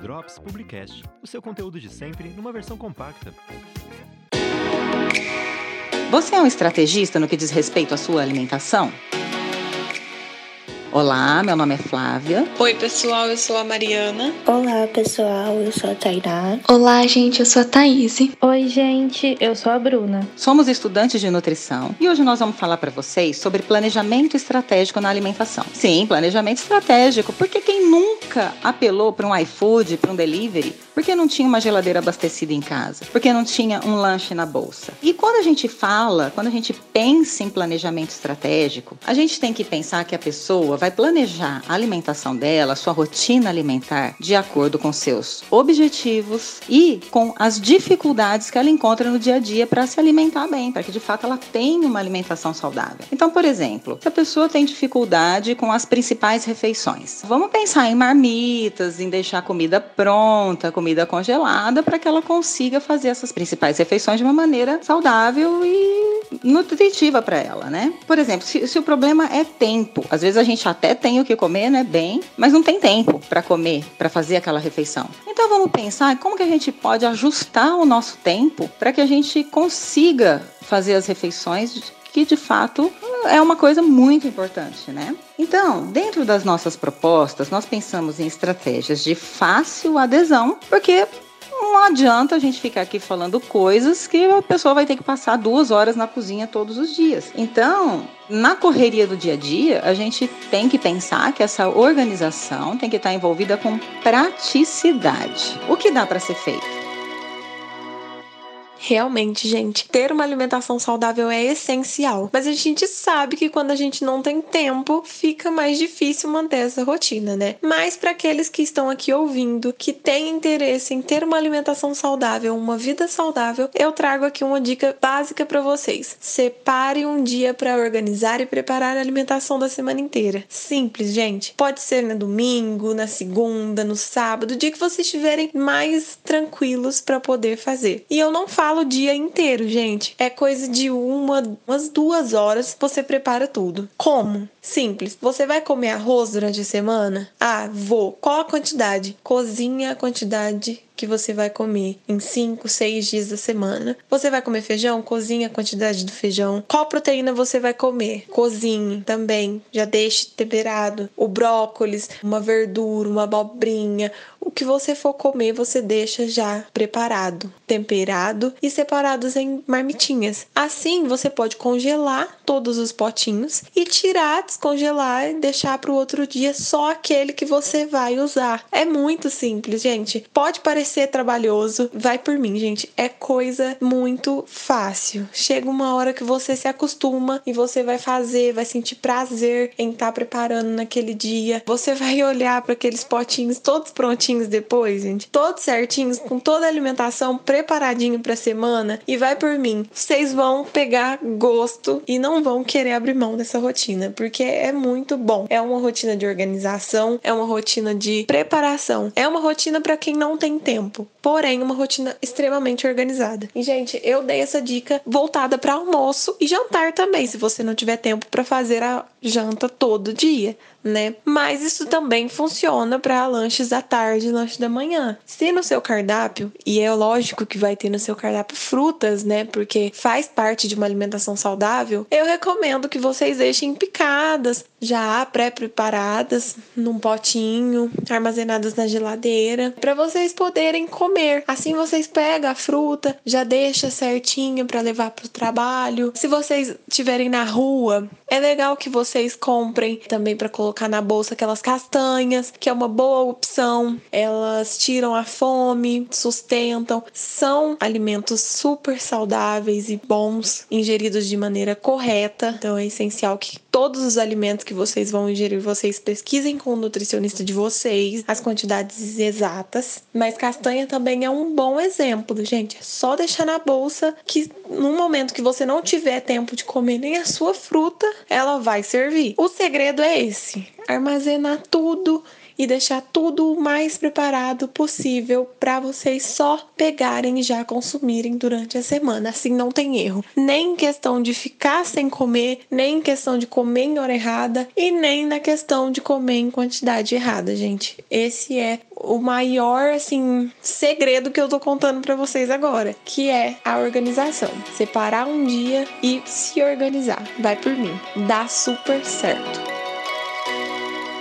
Drops Publicast, o seu conteúdo de sempre numa versão compacta. Você é um estrategista no que diz respeito à sua alimentação? Olá, meu nome é Flávia. Oi, pessoal, eu sou a Mariana. Olá, pessoal, eu sou a Tainá. Olá, gente, eu sou a Thaís. Oi, gente, eu sou a Bruna. Somos estudantes de nutrição e hoje nós vamos falar para vocês sobre planejamento estratégico na alimentação. Sim, planejamento estratégico, porque quem nunca apelou para um iFood, para um delivery, porque não tinha uma geladeira abastecida em casa, porque não tinha um lanche na bolsa. E quando a gente fala, quando a gente pensa em planejamento estratégico, a gente tem que pensar que a pessoa vai planejar a alimentação dela, sua rotina alimentar, de acordo com seus objetivos e com as dificuldades que ela encontra no dia a dia para se alimentar bem, para que de fato ela tenha uma alimentação saudável. Então, por exemplo, se a pessoa tem dificuldade com as principais refeições, vamos pensar em marmitas, em deixar comida pronta, comida congelada, para que ela consiga fazer essas principais refeições de uma maneira saudável e nutritiva para ela, né? Por exemplo, se, se, o problema é tempo, às vezes a gente até tem o que comer, né, bem, mas não tem tempo para comer, para fazer aquela refeição. Então vamos pensar como que a gente pode ajustar o nosso tempo para que a gente consiga fazer as refeições que de fato é uma coisa muito importante, né? Então, dentro das nossas propostas, nós pensamos em estratégias de fácil adesão, porque não adianta a gente ficar aqui falando coisas que a pessoa vai ter que passar duas horas na cozinha todos os dias. Então, na correria do dia a dia, a gente tem que pensar que essa organização tem que estar envolvida com praticidade. O que dá para ser feito? Realmente, gente, ter uma alimentação saudável é essencial. Mas a gente sabe que quando a gente não tem tempo, fica mais difícil manter essa rotina, né? Mas para aqueles que estão aqui ouvindo, que têm interesse em ter uma alimentação saudável, uma vida saudável, eu trago aqui uma dica básica para vocês. Separe um dia para organizar e preparar a alimentação da semana inteira. Simples, gente. Pode ser no domingo, na segunda, no sábado, dia que vocês estiverem mais tranquilos para poder fazer. E eu não falo falo o dia inteiro, gente. É coisa de uma, umas duas horas você prepara tudo. Como? Simples. Você vai comer arroz durante a semana? Ah, vou. Qual a quantidade? Cozinha a quantidade que você vai comer em 5, 6 dias da semana. Você vai comer feijão? Cozinha a quantidade do feijão. Qual proteína você vai comer? Cozinhe também. Já deixe temperado. O brócolis, uma verdura, uma abobrinha. O que você for comer, você deixa já preparado, temperado e separados em marmitinhas. Assim, você pode congelar todos os potinhos e tirar, descongelar e deixar para o outro dia só aquele que você vai usar. É muito simples, gente. Pode parecer ser trabalhoso, vai por mim, gente. É coisa muito fácil. Chega uma hora que você se acostuma e você vai fazer, vai sentir prazer em estar tá preparando naquele dia. Você vai olhar para aqueles potinhos todos prontinhos depois, gente, todos certinhos, com toda a alimentação preparadinho para semana e vai por mim. Vocês vão pegar gosto e não vão querer abrir mão dessa rotina, porque é muito bom. É uma rotina de organização, é uma rotina de preparação, é uma rotina para quem não tem tempo tempo, porém uma rotina extremamente organizada. E gente, eu dei essa dica voltada para almoço e jantar também, se você não tiver tempo para fazer a janta todo dia né? Mas isso também funciona para lanches da tarde e lanche da manhã. Se no seu cardápio, e é lógico que vai ter no seu cardápio frutas, né? Porque faz parte de uma alimentação saudável, eu recomendo que vocês deixem picadas, já pré-preparadas, num potinho, armazenadas na geladeira, para vocês poderem comer. Assim vocês pegam a fruta, já deixa certinho para levar para o trabalho. Se vocês estiverem na rua, é legal que vocês comprem também para colocar colocar na bolsa aquelas castanhas, que é uma boa opção. Elas tiram a fome, sustentam, são alimentos super saudáveis e bons, ingeridos de maneira correta. Então é essencial que todos os alimentos que vocês vão ingerir, vocês pesquisem com o nutricionista de vocês as quantidades exatas. Mas castanha também é um bom exemplo, gente. É só deixar na bolsa que no momento que você não tiver tempo de comer nem a sua fruta, ela vai servir. O segredo é esse: armazenar tudo e deixar tudo o mais preparado possível para vocês só pegarem e já consumirem durante a semana. Assim não tem erro. Nem em questão de ficar sem comer, nem em questão de comer em hora errada e nem na questão de comer em quantidade errada, gente. Esse é o maior assim segredo que eu tô contando para vocês agora, que é a organização. Separar um dia e se organizar. Vai por mim. Dá super certo.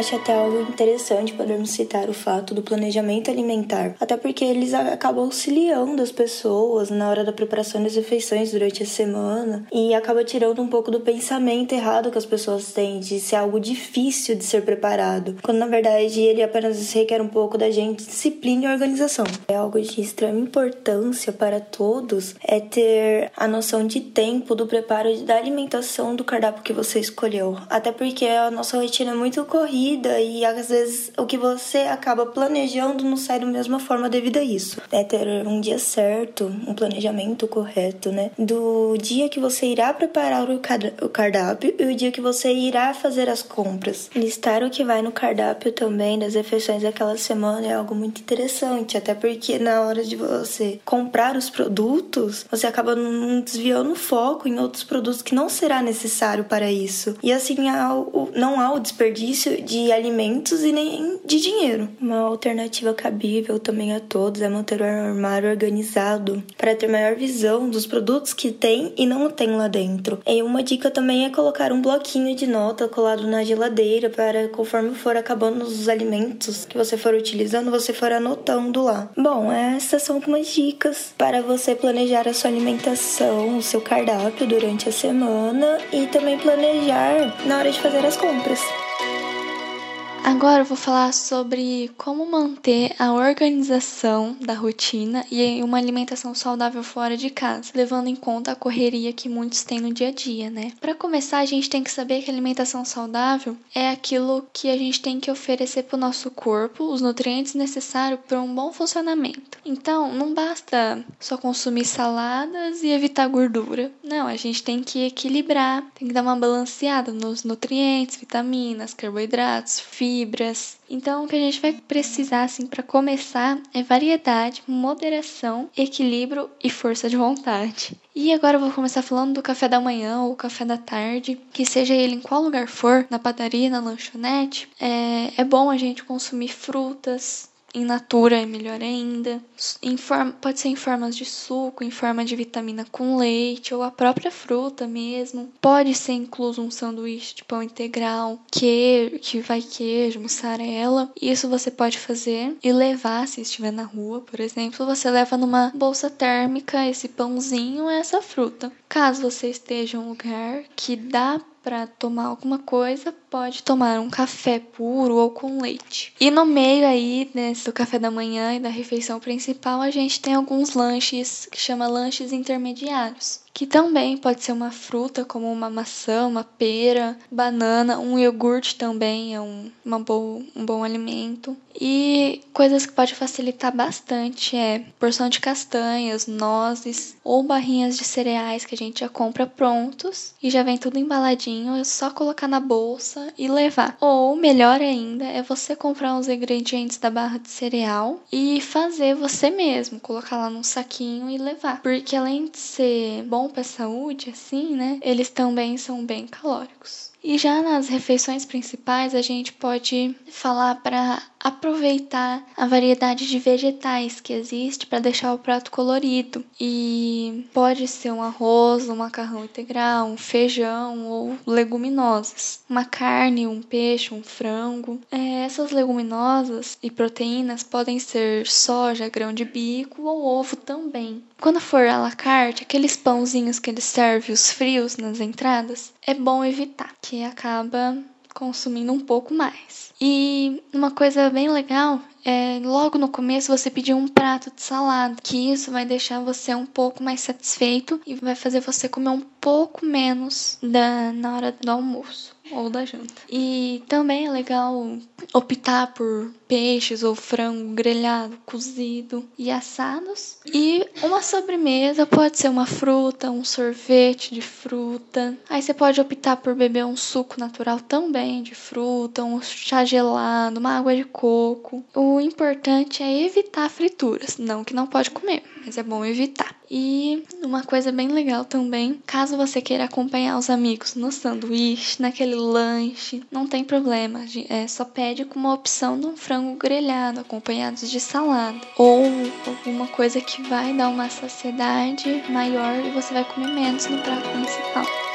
Acho até algo interessante podermos citar o fato do planejamento alimentar, até porque eles acabam auxiliando as pessoas na hora da preparação das refeições durante a semana e acaba tirando um pouco do pensamento errado que as pessoas têm de ser algo difícil de ser preparado, quando na verdade ele apenas requer um pouco da gente disciplina e organização. É algo de extrema importância para todos é ter a noção de tempo do preparo da alimentação do cardápio que você escolheu, até porque a nossa rotina é muito corrida corrida e às vezes o que você acaba planejando não sai da mesma forma devido a isso. É ter um dia certo, um planejamento correto, né? Do dia que você irá preparar o cardápio e o dia que você irá fazer as compras. Listar o que vai no cardápio também das refeições daquela semana é algo muito interessante, até porque na hora de você comprar os produtos, você acaba desviando o foco em outros produtos que não será necessário para isso. E assim, não há o desperdício de alimentos e nem de dinheiro. Uma alternativa cabível também a todos é manter o armário organizado para ter maior visão dos produtos que tem e não tem lá dentro. E uma dica também é colocar um bloquinho de nota colado na geladeira para conforme for acabando os alimentos que você for utilizando, você for anotando lá. Bom, essas são algumas dicas para você planejar a sua alimentação, o seu cardápio durante a semana e também planejar na hora de fazer as compras. Agora eu vou falar sobre como manter a organização da rotina e uma alimentação saudável fora de casa, levando em conta a correria que muitos têm no dia a dia, né? Para começar, a gente tem que saber que alimentação saudável é aquilo que a gente tem que oferecer para o nosso corpo os nutrientes necessários para um bom funcionamento. Então, não basta só consumir saladas e evitar gordura. Não, a gente tem que equilibrar, tem que dar uma balanceada nos nutrientes, vitaminas, carboidratos, fibras fibras. Então, o que a gente vai precisar, assim, para começar é variedade, moderação, equilíbrio e força de vontade. E agora eu vou começar falando do café da manhã ou café da tarde, que seja ele em qual lugar for, na padaria, na lanchonete, é, é bom a gente consumir frutas, em natura é melhor ainda. Em forma, pode ser em formas de suco, em forma de vitamina com leite ou a própria fruta mesmo. Pode ser incluso um sanduíche de pão integral, que, que vai queijo, mussarela. Isso você pode fazer e levar se estiver na rua, por exemplo. Você leva numa bolsa térmica esse pãozinho, essa fruta. Caso você esteja em um lugar que dá para tomar alguma coisa, pode tomar um café puro ou com leite. E no meio aí, né, do café da manhã e da refeição principal, a gente tem alguns lanches que chama lanches intermediários que também pode ser uma fruta, como uma maçã, uma pera, banana, um iogurte também é um, uma boa, um bom alimento. E coisas que pode facilitar bastante é porção de castanhas, nozes ou barrinhas de cereais que a gente já compra prontos e já vem tudo embaladinho, é só colocar na bolsa e levar. Ou melhor ainda é você comprar os ingredientes da barra de cereal e fazer você mesmo, colocar lá num saquinho e levar. Porque além de ser bom para a saúde, assim, né? Eles também são bem calóricos. E já nas refeições principais, a gente pode falar para aproveitar a variedade de vegetais que existe para deixar o prato colorido. E pode ser um arroz, um macarrão integral, um feijão ou leguminosas. Uma carne, um peixe, um frango. É, essas leguminosas e proteínas podem ser soja, grão de bico ou ovo também. Quando for à la carte, aqueles pãozinhos que eles servem os frios nas entradas, é bom evitar, que acaba consumindo um pouco mais. E uma coisa bem legal é, logo no começo você pedir um prato de salada, que isso vai deixar você um pouco mais satisfeito e vai fazer você comer um pouco menos da, na hora do almoço ou da janta. E também é legal optar por peixes ou frango grelhado, cozido e assados. E uma sobremesa pode ser uma fruta, um sorvete de fruta. Aí você pode optar por beber um suco natural também de fruta, um chá gelado, uma água de coco. O importante é evitar frituras, não que não pode comer, mas é bom evitar. E uma coisa bem legal também, caso você queira acompanhar os amigos no sanduíche, naquele lanche, não tem problema, é só pede com uma opção de um frango grelhado acompanhados de salada ou alguma coisa que vai dar uma saciedade maior e você vai comer menos no prato principal.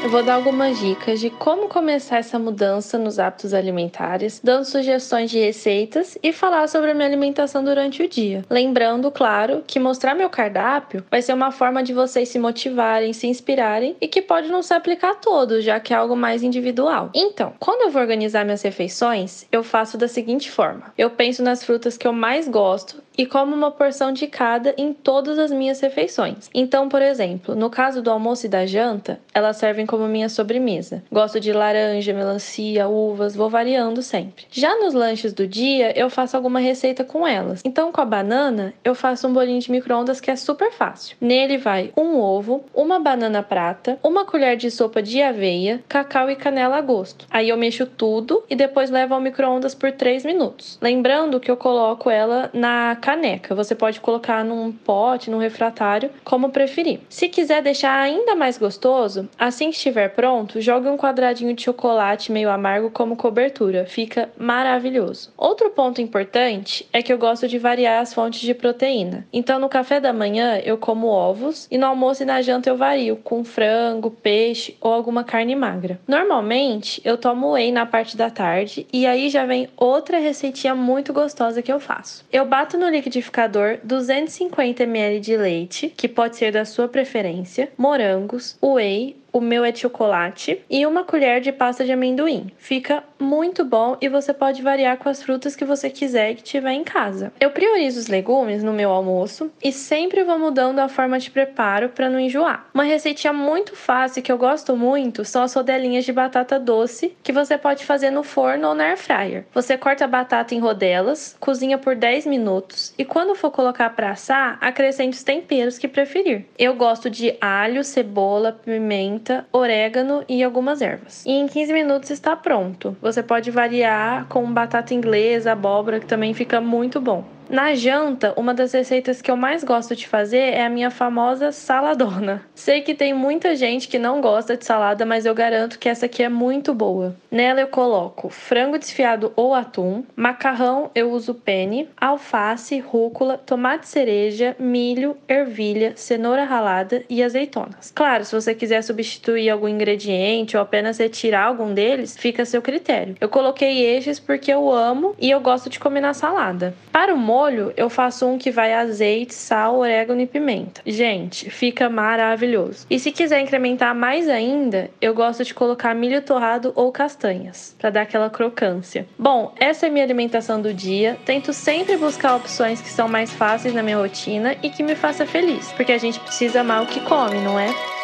Eu vou dar algumas dicas de como começar essa mudança nos hábitos alimentares, dando sugestões de receitas e falar sobre a minha alimentação durante o dia. Lembrando, claro, que mostrar meu cardápio vai ser uma forma de vocês se motivarem, se inspirarem e que pode não se aplicar a todos, já que é algo mais individual. Então, quando eu vou organizar minhas refeições, eu faço da seguinte forma: eu penso nas frutas que eu mais gosto e como uma porção de cada em todas as minhas refeições. Então, por exemplo, no caso do almoço e da janta, elas servem como minha sobremesa. Gosto de laranja, melancia, uvas, vou variando sempre. Já nos lanches do dia, eu faço alguma receita com elas. Então, com a banana, eu faço um bolinho de micro-ondas que é super fácil. Nele vai um ovo, uma banana prata, uma colher de sopa de aveia, cacau e canela a gosto. Aí eu mexo tudo e depois levo ao micro-ondas por 3 minutos. Lembrando que eu coloco ela na caneca. Você pode colocar num pote, num refratário, como preferir. Se quiser deixar ainda mais gostoso, assim que estiver pronto, jogue um quadradinho de chocolate meio amargo como cobertura. Fica maravilhoso. Outro ponto importante é que eu gosto de variar as fontes de proteína. Então, no café da manhã eu como ovos e no almoço e na janta eu vario com frango, peixe ou alguma carne magra. Normalmente, eu tomo whey na parte da tarde e aí já vem outra receitinha muito gostosa que eu faço. Eu bato no liquidificador 250 ml de leite, que pode ser da sua preferência, morangos, whey, o meu é chocolate e uma colher de pasta de amendoim. Fica muito bom e você pode variar com as frutas que você quiser que tiver em casa. Eu priorizo os legumes no meu almoço e sempre vou mudando a forma de preparo para não enjoar. Uma receitinha muito fácil que eu gosto muito são as rodelinhas de batata doce que você pode fazer no forno ou na air fryer. Você corta a batata em rodelas, cozinha por 10 minutos e quando for colocar para assar, acrescente os temperos que preferir. Eu gosto de alho, cebola, pimenta, orégano e algumas ervas. E em 15 minutos está pronto. Você pode variar com batata inglesa, abóbora, que também fica muito bom. Na janta, uma das receitas que eu mais gosto de fazer é a minha famosa saladona. Sei que tem muita gente que não gosta de salada, mas eu garanto que essa aqui é muito boa. Nela eu coloco frango desfiado ou atum, macarrão eu uso penne, alface, rúcula, tomate cereja, milho, ervilha, cenoura ralada e azeitonas. Claro, se você quiser substituir algum ingrediente ou apenas retirar algum deles, fica a seu critério. Eu coloquei estes porque eu amo e eu gosto de comer na salada. Para o molho, eu faço um que vai azeite, sal, orégano e pimenta. Gente, fica maravilhoso. E se quiser incrementar mais ainda, eu gosto de colocar milho torrado ou castanhas, para dar aquela crocância. Bom, essa é minha alimentação do dia. Tento sempre buscar opções que são mais fáceis na minha rotina e que me faça feliz, porque a gente precisa amar o que come, não é?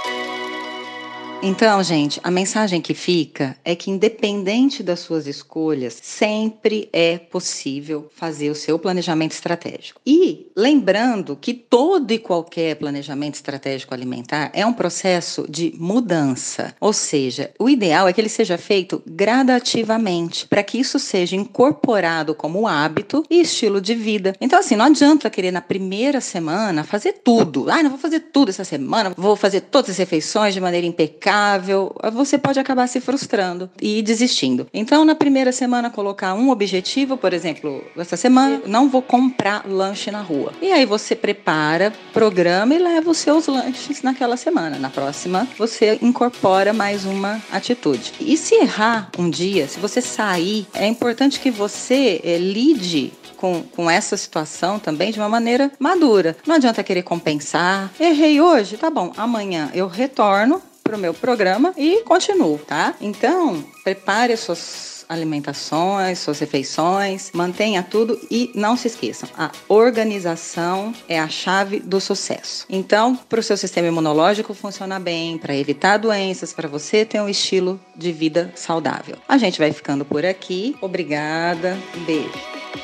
Então, gente, a mensagem que fica é que, independente das suas escolhas, sempre é possível fazer o seu planejamento estratégico. E lembrando que todo e qualquer planejamento estratégico alimentar é um processo de mudança. Ou seja, o ideal é que ele seja feito gradativamente, para que isso seja incorporado como hábito e estilo de vida. Então, assim, não adianta querer na primeira semana fazer tudo. Ah, não vou fazer tudo essa semana, vou fazer todas as refeições de maneira impecável você pode acabar se frustrando e desistindo. Então, na primeira semana, colocar um objetivo, por exemplo, essa semana não vou comprar lanche na rua. E aí você prepara, programa e leva os seus lanches naquela semana. Na próxima, você incorpora mais uma atitude. E se errar um dia, se você sair, é importante que você é, lide com, com essa situação também de uma maneira madura. Não adianta querer compensar. Errei hoje, tá bom. Amanhã eu retorno para o meu programa e continuo, tá? Então, prepare as suas alimentações, suas refeições, mantenha tudo e não se esqueçam, a organização é a chave do sucesso. Então, para o seu sistema imunológico funcionar bem, para evitar doenças, para você ter um estilo de vida saudável. A gente vai ficando por aqui. Obrigada. Beijo.